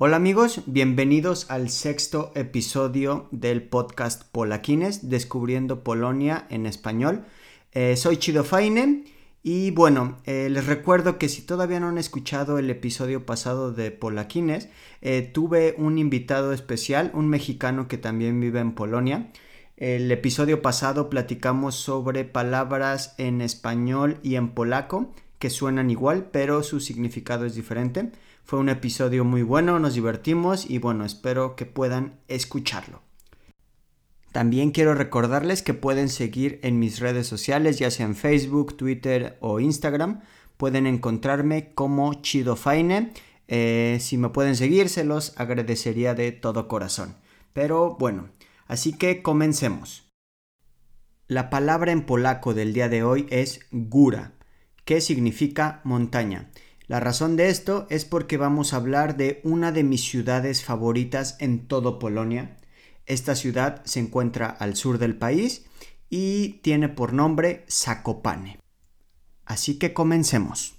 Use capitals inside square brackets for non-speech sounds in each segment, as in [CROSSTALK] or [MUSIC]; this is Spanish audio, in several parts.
Hola amigos, bienvenidos al sexto episodio del podcast Polaquines, Descubriendo Polonia en español. Eh, soy Chido Faine y bueno, eh, les recuerdo que si todavía no han escuchado el episodio pasado de Polaquines, eh, tuve un invitado especial, un mexicano que también vive en Polonia. El episodio pasado platicamos sobre palabras en español y en polaco que suenan igual, pero su significado es diferente. Fue un episodio muy bueno, nos divertimos y bueno, espero que puedan escucharlo. También quiero recordarles que pueden seguir en mis redes sociales, ya sea en Facebook, Twitter o Instagram. Pueden encontrarme como Chidofaine. Eh, si me pueden seguir, se los agradecería de todo corazón. Pero bueno, así que comencemos. La palabra en polaco del día de hoy es góra, que significa montaña. La razón de esto es porque vamos a hablar de una de mis ciudades favoritas en todo Polonia. Esta ciudad se encuentra al sur del país y tiene por nombre Zakopane. Así que comencemos.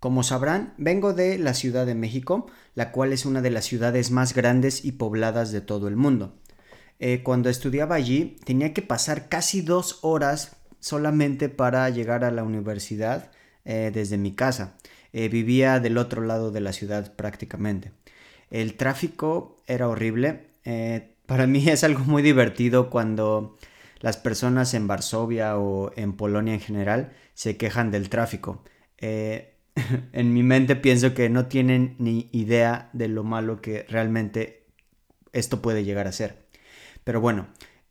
Como sabrán, vengo de la Ciudad de México, la cual es una de las ciudades más grandes y pobladas de todo el mundo. Eh, cuando estudiaba allí tenía que pasar casi dos horas solamente para llegar a la universidad eh, desde mi casa. Eh, vivía del otro lado de la ciudad prácticamente. El tráfico era horrible. Eh, para mí es algo muy divertido cuando las personas en Varsovia o en Polonia en general se quejan del tráfico. [LAUGHS] en mi mente pienso que no tienen ni idea de lo malo que realmente esto puede llegar a ser. Pero bueno,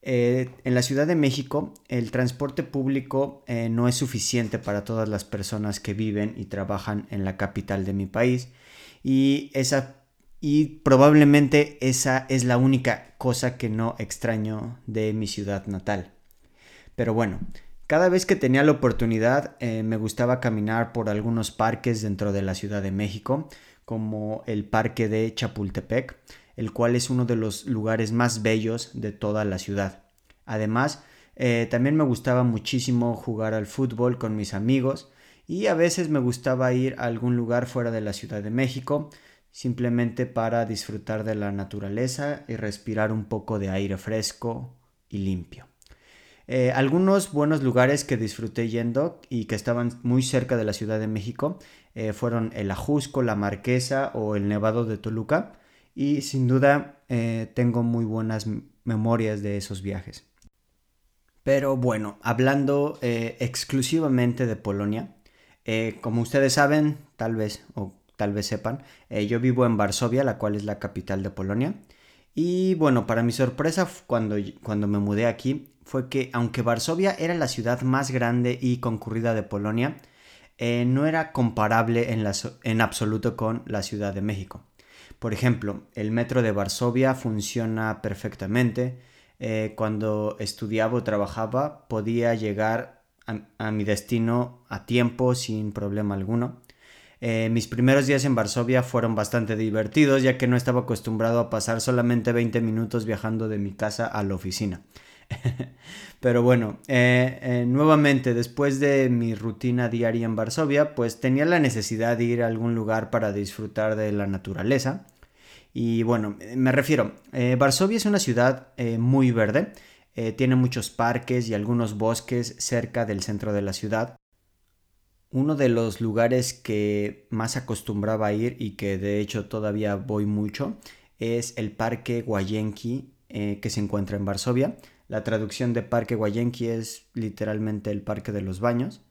eh, en la Ciudad de México el transporte público eh, no es suficiente para todas las personas que viven y trabajan en la capital de mi país y esa y probablemente esa es la única cosa que no extraño de mi ciudad natal. Pero bueno, cada vez que tenía la oportunidad eh, me gustaba caminar por algunos parques dentro de la Ciudad de México, como el parque de Chapultepec, el cual es uno de los lugares más bellos de toda la ciudad. Además, eh, también me gustaba muchísimo jugar al fútbol con mis amigos y a veces me gustaba ir a algún lugar fuera de la Ciudad de México simplemente para disfrutar de la naturaleza y respirar un poco de aire fresco y limpio. Eh, algunos buenos lugares que disfruté yendo y que estaban muy cerca de la Ciudad de México eh, fueron el Ajusco, la Marquesa o el Nevado de Toluca y sin duda eh, tengo muy buenas memorias de esos viajes. Pero bueno, hablando eh, exclusivamente de Polonia, eh, como ustedes saben, tal vez o tal vez sepan, yo vivo en Varsovia, la cual es la capital de Polonia. Y bueno, para mi sorpresa cuando, cuando me mudé aquí fue que aunque Varsovia era la ciudad más grande y concurrida de Polonia, no era comparable en, en absoluto con la Ciudad de México. Por ejemplo, el metro de Varsovia funciona perfectamente. Eh, cuando estudiaba o trabajaba podía llegar a, mi destino a tiempo sin problema alguno. Eh, mis primeros días en Varsovia fueron bastante divertidos ya que no estaba acostumbrado a pasar solamente 20 minutos viajando de mi casa a la oficina. [LAUGHS] Pero bueno, eh, nuevamente después de mi rutina diaria en Varsovia, pues tenía la necesidad de ir a algún lugar para disfrutar de la naturaleza. Y bueno, me refiero, eh, Varsovia es una ciudad eh, muy verde, eh, tiene muchos parques y algunos bosques cerca del centro de la ciudad. Uno de los lugares que más acostumbraba ir y que de hecho todavía voy mucho es el Parque Guayenki que se encuentra en Varsovia. La traducción de Parque Guayenki es literalmente el Parque de los Baños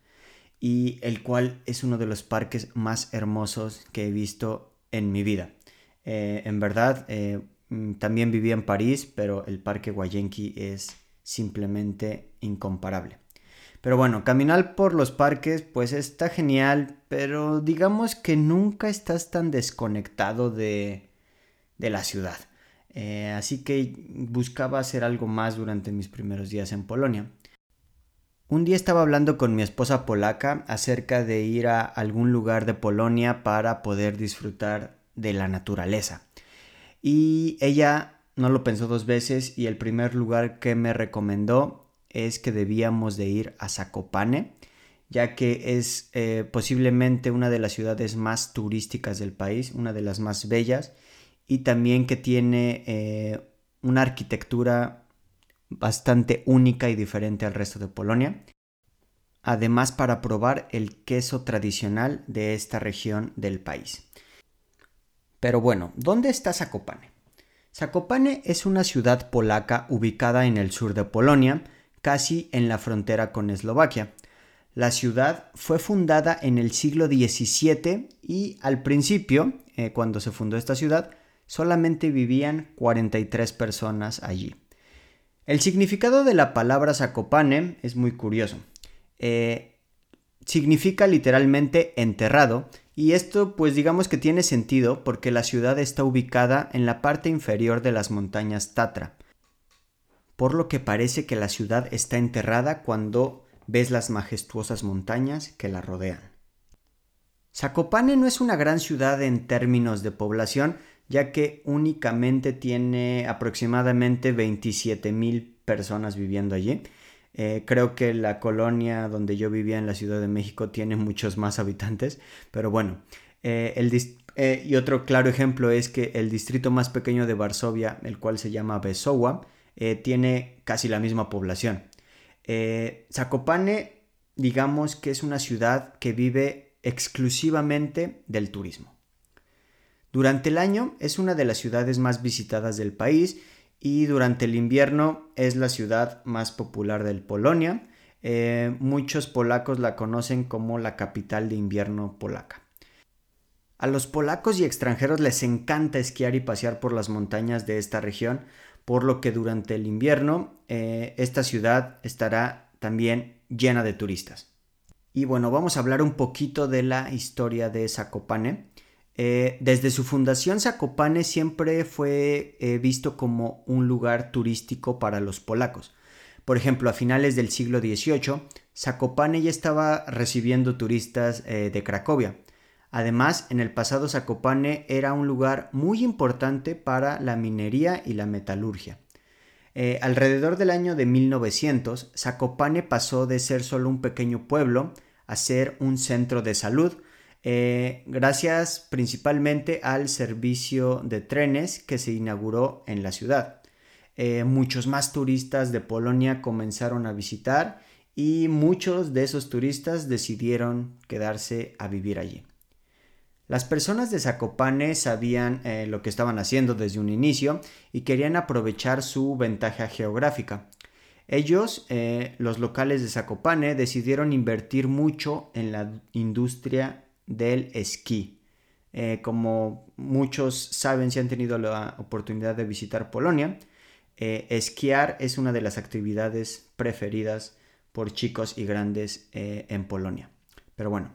y el cual es uno de los parques más hermosos que he visto en mi vida. Eh, en verdad, eh, mm, también viví en París, pero el Parque Guayenki es simplemente incomparable. Pero bueno, caminar por los parques pues está genial, pero digamos que nunca estás tan desconectado de, de la ciudad. Eh, así que buscaba hacer algo más durante mis primeros días en Polonia. Un día estaba hablando con mi esposa polaca acerca de ir a algún lugar de Polonia para poder disfrutar de la naturaleza. Y ella no lo pensó dos veces y el primer lugar que me recomendó es que debíamos de ir a Zakopane, ya que es eh, posiblemente una de las ciudades más turísticas del país, una de las más bellas y también que tiene eh, una arquitectura bastante única y diferente al resto de Polonia. Además para probar el queso tradicional de esta región del país. Pero bueno, ¿dónde está Zakopane? Zakopane es una ciudad polaca ubicada en el sur de Polonia, casi en la frontera con Eslovaquia. La ciudad fue fundada en el siglo XVII y al principio, eh, cuando se fundó esta ciudad, solamente vivían 43 personas allí. El significado de la palabra Zakopane es muy curioso. Eh, significa literalmente enterrado y esto pues digamos que tiene sentido porque la ciudad está ubicada en la parte inferior de las montañas Tatra, por lo que parece que la ciudad está enterrada cuando ves las majestuosas montañas que la rodean. Zakopane no es una gran ciudad en términos de población, ya que únicamente tiene aproximadamente 27 mil personas viviendo allí. Eh, creo que la colonia donde yo vivía en la Ciudad de México tiene muchos más habitantes, pero bueno, eh, eh, y otro claro ejemplo es que el distrito más pequeño de Varsovia, el cual se llama Besowa, tiene casi la misma población. Zakopane, digamos que es una ciudad que vive exclusivamente del turismo. Durante el año es una de las ciudades más visitadas del país y durante el invierno es la ciudad más popular del Polonia. Eh, muchos polacos la conocen como la capital de invierno polaca. A los polacos y extranjeros les encanta esquiar y pasear por las montañas de esta región, por lo que durante el invierno eh, esta ciudad estará también llena de turistas. Y bueno, vamos a hablar un poquito de la historia de Zakopane. Eh, desde su fundación, Zakopane siempre fue eh, visto como un lugar turístico para los polacos. Por ejemplo, a finales del siglo XVIII, Zakopane ya estaba recibiendo turistas eh, de Cracovia. Además, en el pasado Zakopane era un lugar muy importante para la minería y la metalurgia. alrededor del año de 1900, Zakopane pasó de ser solo un pequeño pueblo a ser un centro de salud, eh, gracias principalmente al servicio de trenes que se inauguró en la ciudad. Eh, muchos más turistas de Polonia comenzaron a visitar y muchos de esos turistas decidieron quedarse a vivir allí. Las personas de Zakopane sabían eh, lo que estaban haciendo desde un inicio y querían aprovechar su ventaja geográfica. Ellos, los locales de Zakopane, decidieron invertir mucho en la industria del esquí. Eh, como muchos saben si han tenido la oportunidad de visitar Polonia, eh, esquiar es una de las actividades preferidas por chicos y grandes eh, en Polonia. Pero bueno,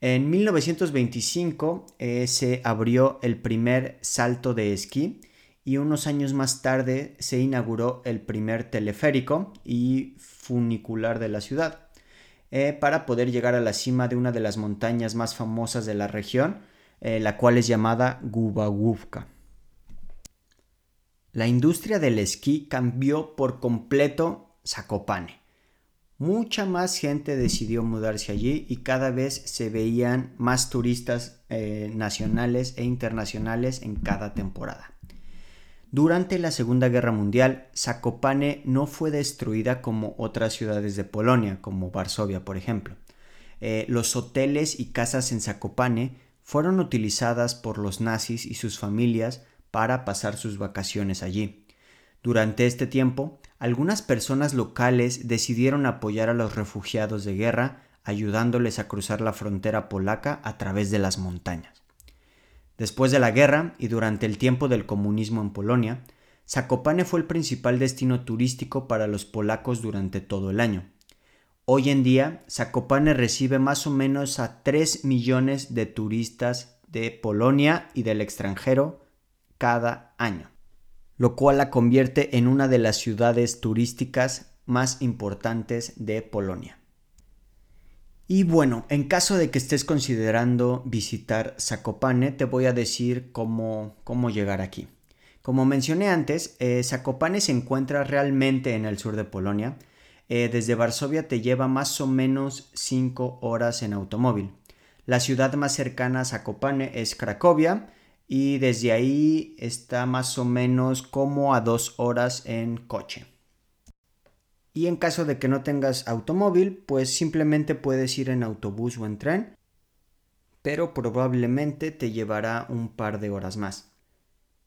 en 1925 se abrió el primer salto de esquí y unos años más tarde se inauguró el primer teleférico y funicular de la ciudad. Eh, para poder llegar a la cima de una de las montañas más famosas de la región, eh, la cual es llamada Gubaguvka. La industria del esquí cambió por completo Zakopane. Mucha más gente decidió mudarse allí y cada vez se veían más turistas eh, nacionales e internacionales en cada temporada. Durante la Segunda Guerra Mundial, Zakopane no fue destruida como otras ciudades de Polonia, como Varsovia, por ejemplo. Eh, los hoteles y casas en Zakopane fueron utilizadas por los nazis y sus familias para pasar sus vacaciones allí. Durante este tiempo, algunas personas locales decidieron apoyar a los refugiados de guerra, ayudándoles a cruzar la frontera polaca a través de las montañas. Después de la guerra y durante el tiempo del comunismo en Polonia, Zakopane fue el principal destino turístico para los polacos durante todo el año. Hoy en día, Zakopane recibe más o menos a 3 millones de turistas de Polonia y del extranjero cada año, lo cual la convierte en una de las ciudades turísticas más importantes de Polonia. Y bueno, en caso de que estés considerando visitar Zakopane, te voy a decir cómo, cómo llegar aquí. Como mencioné antes, eh, Zakopane se encuentra realmente en el sur de Polonia. Eh, desde Varsovia te lleva más o menos 5 horas en automóvil. La ciudad más cercana a Zakopane es Cracovia y desde ahí está más o menos como a 2 horas en coche. Y en caso de que no tengas automóvil, pues simplemente puedes ir en autobús o en tren, pero probablemente te llevará un par de horas más.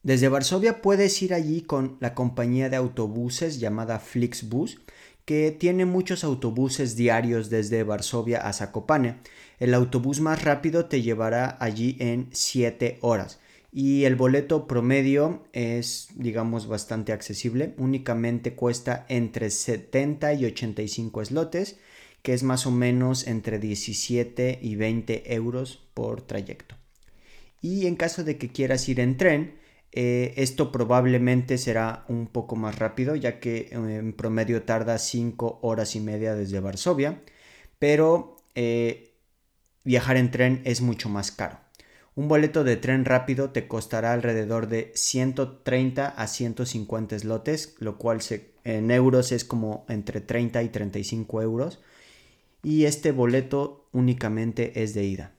Desde Varsovia puedes ir allí con la compañía de autobuses llamada Flixbus, que tiene muchos autobuses diarios desde Varsovia a Zakopane. El autobús más rápido te llevará allí en 7 horas y el boleto promedio es digamos bastante accesible. Únicamente cuesta entre 70 y 85 slotes que es más o menos entre 17 y 20 euros por trayecto. Y en caso de que quieras ir en tren eh, esto probablemente será un poco más rápido ya que eh, en promedio tarda 5 horas y media desde Varsovia pero eh, viajar en tren es mucho más caro un boleto de tren rápido te costará alrededor de 130 a 150 slotes, lo cual en euros es como entre 30 y 35 euros. Y este boleto únicamente es de ida.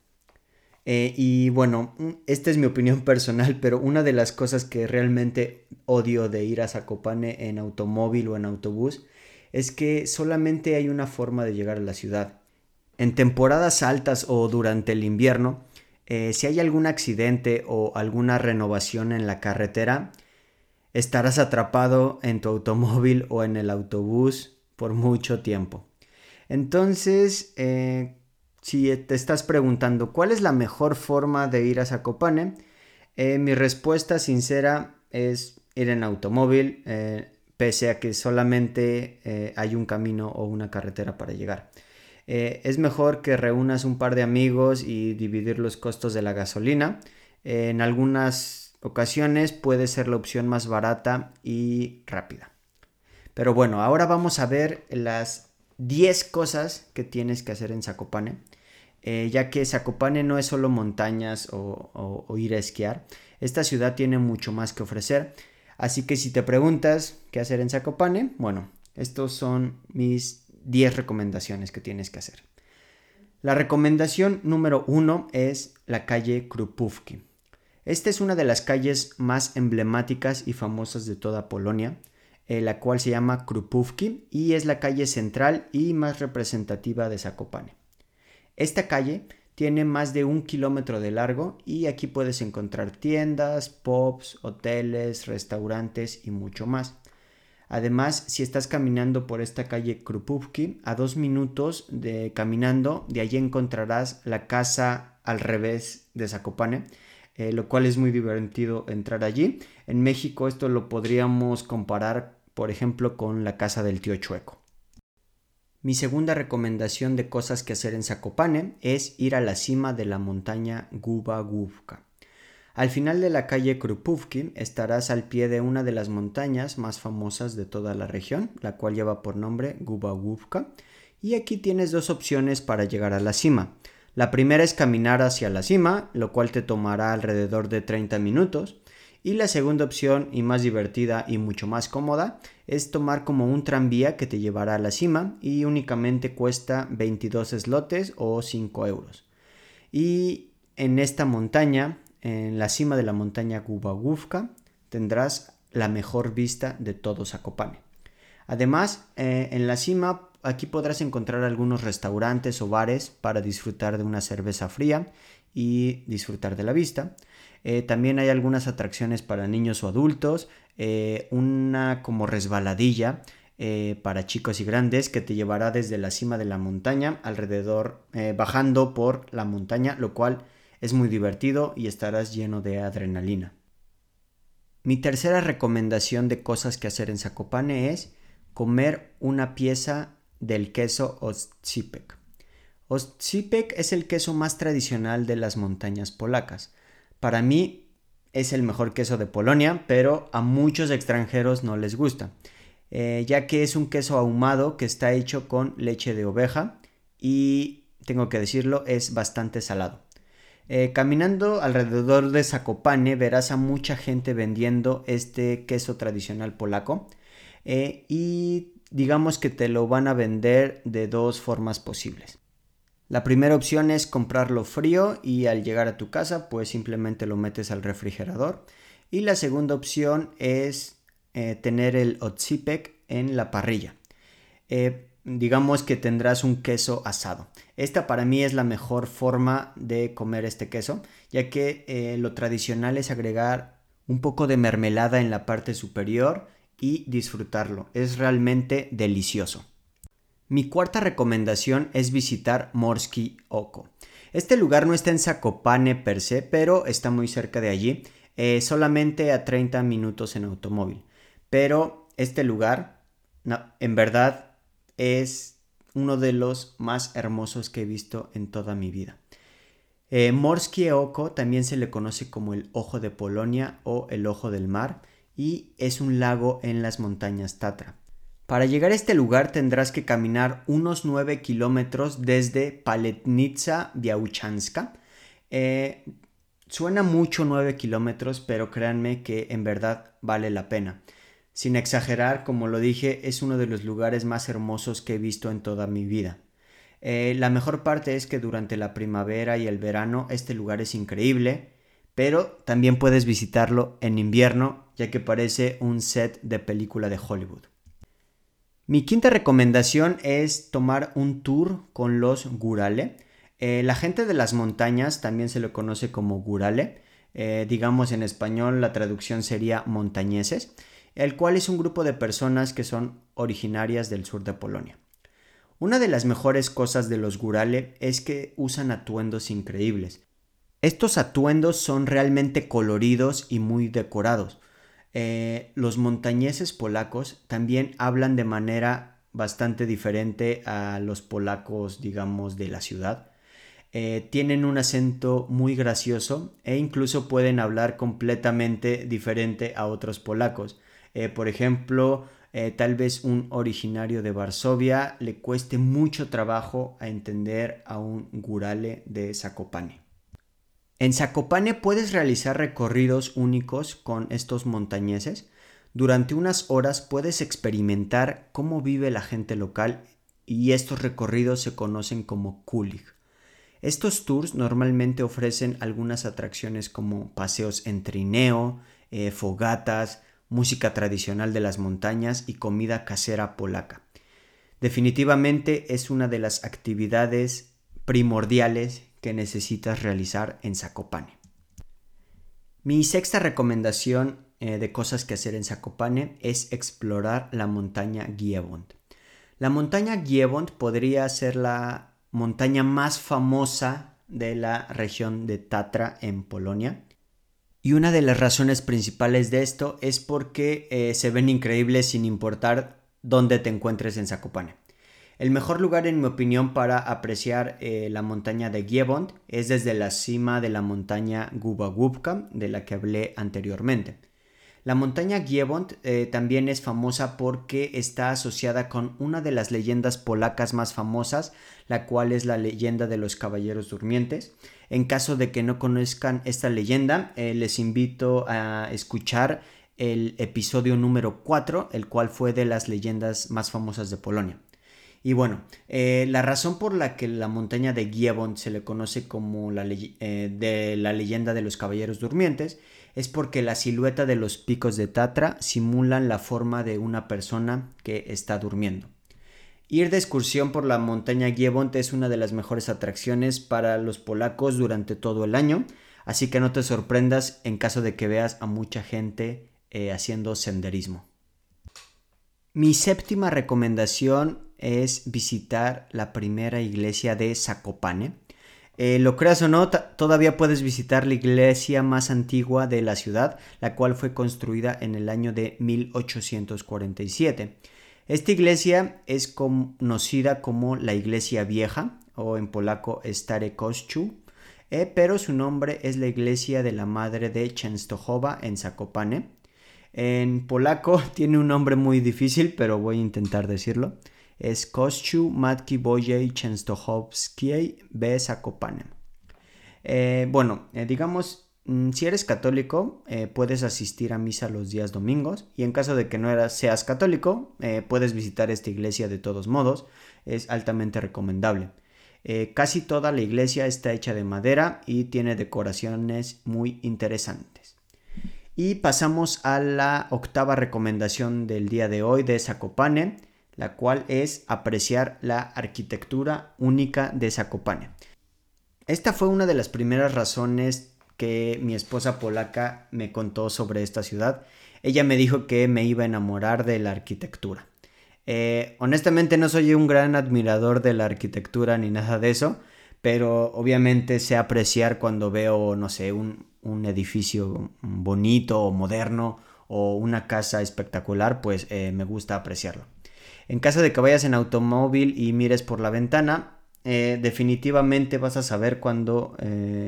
Eh, y bueno, esta es mi opinión [LAUGHS] personal, pero una de las cosas que realmente odio de ir a Zakopane en automóvil o en autobús es que solamente hay una forma de llegar a la ciudad. En temporadas altas o durante el invierno, eh, si hay algún accidente o alguna renovación en la carretera, estarás atrapado en tu automóvil o en el autobús por mucho tiempo. Entonces, eh, si te estás preguntando cuál es la mejor forma de ir a Zakopane, eh, mi respuesta sincera es ir en automóvil, pese a que solamente hay un camino o una carretera para llegar. Eh, es mejor que reúnas un par de amigos y dividir los costos de la gasolina. Eh, en algunas ocasiones puede ser la opción más barata y rápida. Pero bueno, ahora vamos a ver las 10 cosas que tienes que hacer en Zakopane. Eh, ya que Zakopane no es solo montañas o, o ir a esquiar. Esta ciudad tiene mucho más que ofrecer. Así que si te preguntas qué hacer en Zakopane, bueno, estos son mis 10 recomendaciones que tienes que hacer. La recomendación número 1 es la calle Krupówki. Esta es una de las calles más emblemáticas y famosas de toda Polonia, eh, la cual se llama Krupówki y es la calle central y más representativa de Zakopane. Esta calle tiene más de un kilómetro de largo y aquí puedes encontrar tiendas, pubs, hoteles, restaurantes y mucho más. Además, si estás caminando por esta calle Krupówki, a dos minutos de caminando, de allí encontrarás la casa al revés de Zakopane, eh, lo cual es muy divertido entrar allí. En México esto lo podríamos comparar, por ejemplo, con la casa del tío Chueco. Mi segunda recomendación de cosas que hacer en Zakopane es ir a la cima de la montaña Guba Gubka. Al final de la calle Krupówki estarás al pie de una de las montañas más famosas de toda la región, la cual lleva por nombre Gubaguvka, y aquí tienes dos opciones para llegar a la cima. La primera es caminar hacia la cima, lo cual te tomará alrededor de 30 minutos, y la segunda opción, y más divertida y mucho más cómoda, es tomar como un tranvía que te llevará a la cima y únicamente cuesta 22 slotes o 5 euros. Y en esta montaña en la cima de la montaña Gubaguvka tendrás la mejor vista de todo Zakopane. Además, eh, en la cima aquí podrás encontrar algunos restaurantes o bares para disfrutar de una cerveza fría y disfrutar de la vista. Eh, también hay algunas atracciones para niños o adultos, eh, una como resbaladilla para chicos y grandes que te llevará desde la cima de la montaña alrededor, bajando por la montaña, lo cual es muy divertido y estarás lleno de adrenalina. Mi tercera recomendación de cosas que hacer en Zakopane es comer una pieza del queso Ostsipek. Ostsipek es el queso más tradicional de las montañas polacas. Para mí es el mejor queso de Polonia, pero a muchos extranjeros no les gusta, eh, ya que es un queso ahumado que está hecho con leche de oveja y, tengo que decirlo, es bastante salado. Eh, caminando alrededor de Zakopane verás a mucha gente vendiendo este queso tradicional polaco eh, y digamos que te lo van a vender de dos formas posibles. La primera opción es comprarlo frío y al llegar a tu casa pues simplemente lo metes al refrigerador. Y la segunda opción es eh, tener el otsipek en la parrilla. Eh, digamos que tendrás un queso asado. Esta para mí es la mejor forma de comer este queso, ya que eh, lo tradicional es agregar un poco de mermelada en la parte superior y disfrutarlo. Es realmente delicioso. Mi cuarta recomendación es visitar Morsky Oko. Este lugar no está en Zakopane per se, pero está muy cerca de allí, eh, solamente a 30 minutos en automóvil. Pero este lugar, en verdad, es uno de los más hermosos que he visto en toda mi vida. Eh, Morskie Oko también se le conoce como el Ojo de Polonia o el Ojo del Mar y es un lago en las montañas Tatra. Para llegar a este lugar tendrás que caminar unos 9 kilómetros desde Paletnitsa Biauchanska. Eh, suena mucho 9 kilómetros, pero créanme que en verdad vale la pena. Sin exagerar, como lo dije, es uno de los lugares más hermosos que he visto en toda mi vida. Eh, la mejor parte es que durante la primavera y el verano este lugar es increíble, pero también puedes visitarlo en invierno ya que parece un set de película de Hollywood. Mi quinta recomendación es tomar un tour con los gurale. Eh, la gente de las montañas también se lo conoce como gurale. Eh, digamos en español la traducción sería montañeses, el cual es un grupo de personas que son originarias del sur de Polonia. Una de las mejores cosas de los gurale es que usan atuendos increíbles. Estos atuendos son realmente coloridos y muy decorados. Eh, los montañeses polacos también hablan de manera bastante diferente a los polacos, digamos, de la ciudad. Eh, tienen un acento muy gracioso e incluso pueden hablar completamente diferente a otros polacos. Eh, por ejemplo, tal vez un originario de Varsovia le cueste mucho trabajo a entender a un gurale de Zakopane. En Zakopane puedes realizar recorridos únicos con estos montañeses. Durante unas horas puedes experimentar cómo vive la gente local y estos recorridos se conocen como kulig. Estos tours normalmente ofrecen algunas atracciones como paseos en trineo, eh, fogatas, música tradicional de las montañas y comida casera polaca. Definitivamente es una de las actividades primordiales que necesitas realizar en Zakopane. Mi sexta recomendación eh, de cosas que hacer en Zakopane es explorar la montaña Giebond. La montaña Giebond podría ser la montaña más famosa de la región de Tatra en Polonia. Y una de las razones principales de esto es porque eh, se ven increíbles sin importar dónde te encuentres en Zakopane. El mejor lugar, en mi opinión, para apreciar eh, la montaña de Giebond es desde la cima de la montaña Gubagubka, de la que hablé anteriormente. La montaña Giebond eh, también es famosa porque está asociada con una de las leyendas polacas más famosas, la cual es la leyenda de los caballeros durmientes. En caso de que no conozcan esta leyenda, eh, les invito a escuchar el episodio número 4, el cual fue de las leyendas más famosas de Polonia. Y bueno, eh, la razón por la que la montaña de Giebond se le conoce como de la leyenda de los caballeros durmientes es porque la silueta de los picos de Tatra simulan la forma de una persona que está durmiendo. Ir de excursión por la montaña Giebond es una de las mejores atracciones para los polacos durante todo el año, así que no te sorprendas en caso de que veas a mucha gente eh, haciendo senderismo. Mi séptima recomendación es visitar la primera iglesia de Zakopane. Eh, lo creas o no, todavía puedes visitar la iglesia más antigua de la ciudad, la cual fue construida en el año de 1847. Esta iglesia es conocida como la iglesia vieja o en polaco Stare Kościół. eh, pero su nombre es la iglesia de la Madre de Częstochowa en Zakopane. En polaco [LAUGHS] tiene un nombre muy difícil, pero voy a intentar decirlo. Es Kościół Matki Bożej Częstochowskiej w Zakopane. Eh, bueno, eh, digamos, mm, si eres católico, puedes asistir a misa los días domingos y en caso de que no eras, seas católico, puedes visitar esta iglesia de todos modos. Es altamente recomendable. Eh, casi toda la iglesia está hecha de madera y tiene decoraciones muy interesantes. Y pasamos a la octava recomendación del día de hoy de Zakopane, la cual es apreciar la arquitectura única de Zakopane. Esta fue una de las primeras razones que mi esposa polaca me contó sobre esta ciudad. Ella me dijo que me iba a enamorar de la arquitectura. Eh, honestamente no soy un gran admirador de la arquitectura ni nada de eso, pero obviamente sé apreciar cuando veo, no sé, un, edificio bonito o moderno o una casa espectacular, pues eh, me gusta apreciarlo. En caso de que vayas en automóvil y mires por la ventana, eh, definitivamente vas a saber cuando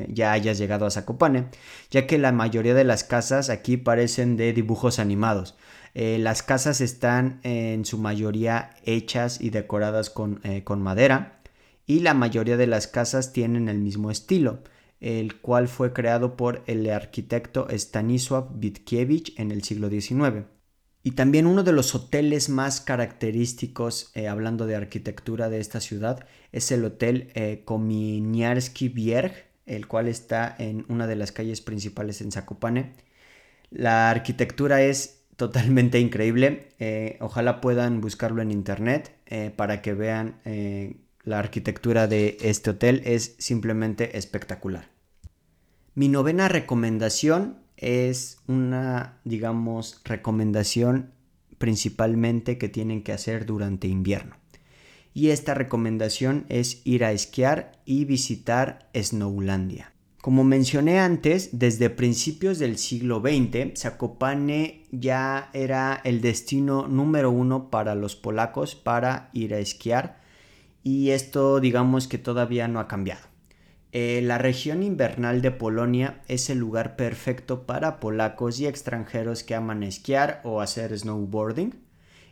ya hayas llegado a Zakopane, ya que la mayoría de las casas aquí parecen de dibujos animados. Eh, las casas están en su mayoría hechas y decoradas eh, con, madera y la mayoría de las casas tienen el mismo estilo, el cual fue creado por el arquitecto Stanisław Witkiewicz en el siglo XIX. Y también uno de los hoteles más característicos, eh, hablando de arquitectura de esta ciudad, es el Hotel Kominiarski Bierg, el cual está en una de las calles principales en Zakopane. La arquitectura es totalmente increíble. Eh, ojalá puedan buscarlo en internet eh, para que vean eh, la arquitectura de este hotel. Es simplemente espectacular. Mi novena recomendación es una, digamos, recomendación principalmente que tienen que hacer durante invierno. Y esta recomendación es ir a esquiar y visitar Snowlandia. Como mencioné antes, desde principios del siglo XX, Zakopane ya era el destino número uno para los polacos para ir a esquiar y esto digamos que todavía no ha cambiado. Eh, la región invernal de Polonia es el lugar perfecto para polacos y extranjeros que aman esquiar o hacer snowboarding.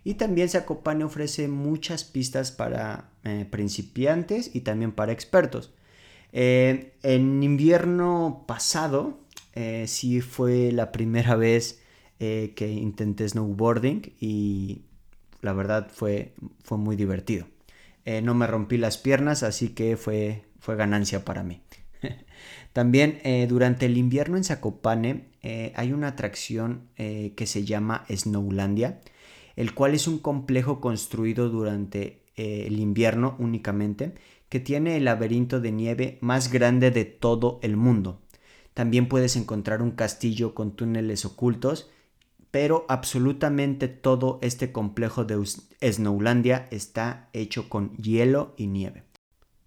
Y también Zakopane ofrece muchas pistas para eh, principiantes y también para expertos. Eh, en invierno pasado, sí fue la primera [LAUGHS] vez que intenté snowboarding y la verdad fue, fue muy divertido. no me rompí las piernas, así que fue, fue ganancia para mí. [LAUGHS] También durante el invierno en Zakopane hay una atracción que se llama Snowlandia, el cual es un complejo construido durante el invierno únicamente que tiene el laberinto de nieve más grande de todo el mundo. También puedes encontrar un castillo con túneles ocultos, pero absolutamente todo este complejo de Snowlandia está hecho con hielo y nieve.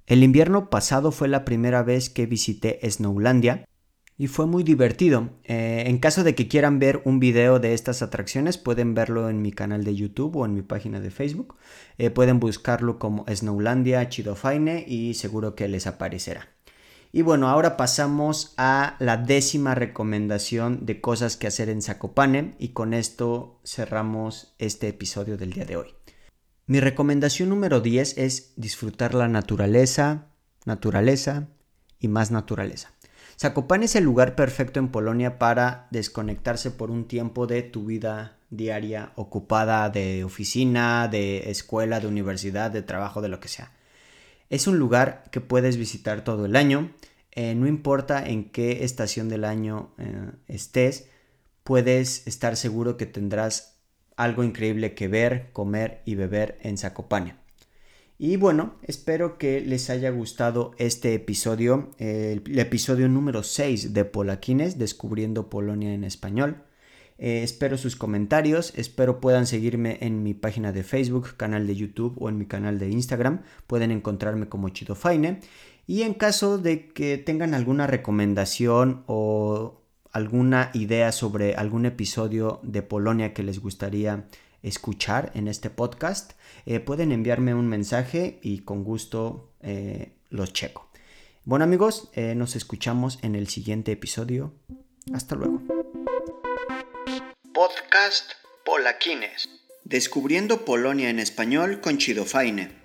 El invierno pasado fue la primera vez que visité Snowlandia y fue muy divertido. Eh, en caso de que quieran ver un video de estas atracciones, pueden verlo en mi canal de YouTube o en mi página de Facebook. Eh, pueden buscarlo como Snowlandia Chidofaine y seguro que les aparecerá. Y bueno, ahora pasamos a la décima recomendación de cosas que hacer en Zakopane y con esto cerramos este episodio del día de hoy. Mi recomendación número 10 es disfrutar la naturaleza, naturaleza y más naturaleza. Zakopane es el lugar perfecto en Polonia para desconectarse por un tiempo de tu vida diaria ocupada de oficina, de escuela, de universidad, de trabajo, de lo que sea. Es un lugar que puedes visitar todo el año, eh, no importa en qué estación del año eh, estés, puedes estar seguro que tendrás algo increíble que ver, comer y beber en Zakopane. Y bueno, espero que les haya gustado este episodio, el, episodio número 6 de Polaquines, descubriendo Polonia en español. Eh, espero sus comentarios, espero puedan seguirme en mi página de Facebook, canal de YouTube o en mi canal de Instagram. Pueden encontrarme como Chidofaine. Y en caso de que tengan alguna recomendación o alguna idea sobre algún episodio de Polonia que les gustaría escuchar en este podcast, eh, pueden enviarme un mensaje y con gusto eh, los checo. Bueno amigos, eh, nos escuchamos en el siguiente episodio. Hasta luego. Podcast Polaquines. Descubriendo Polonia en español con Chido Faine.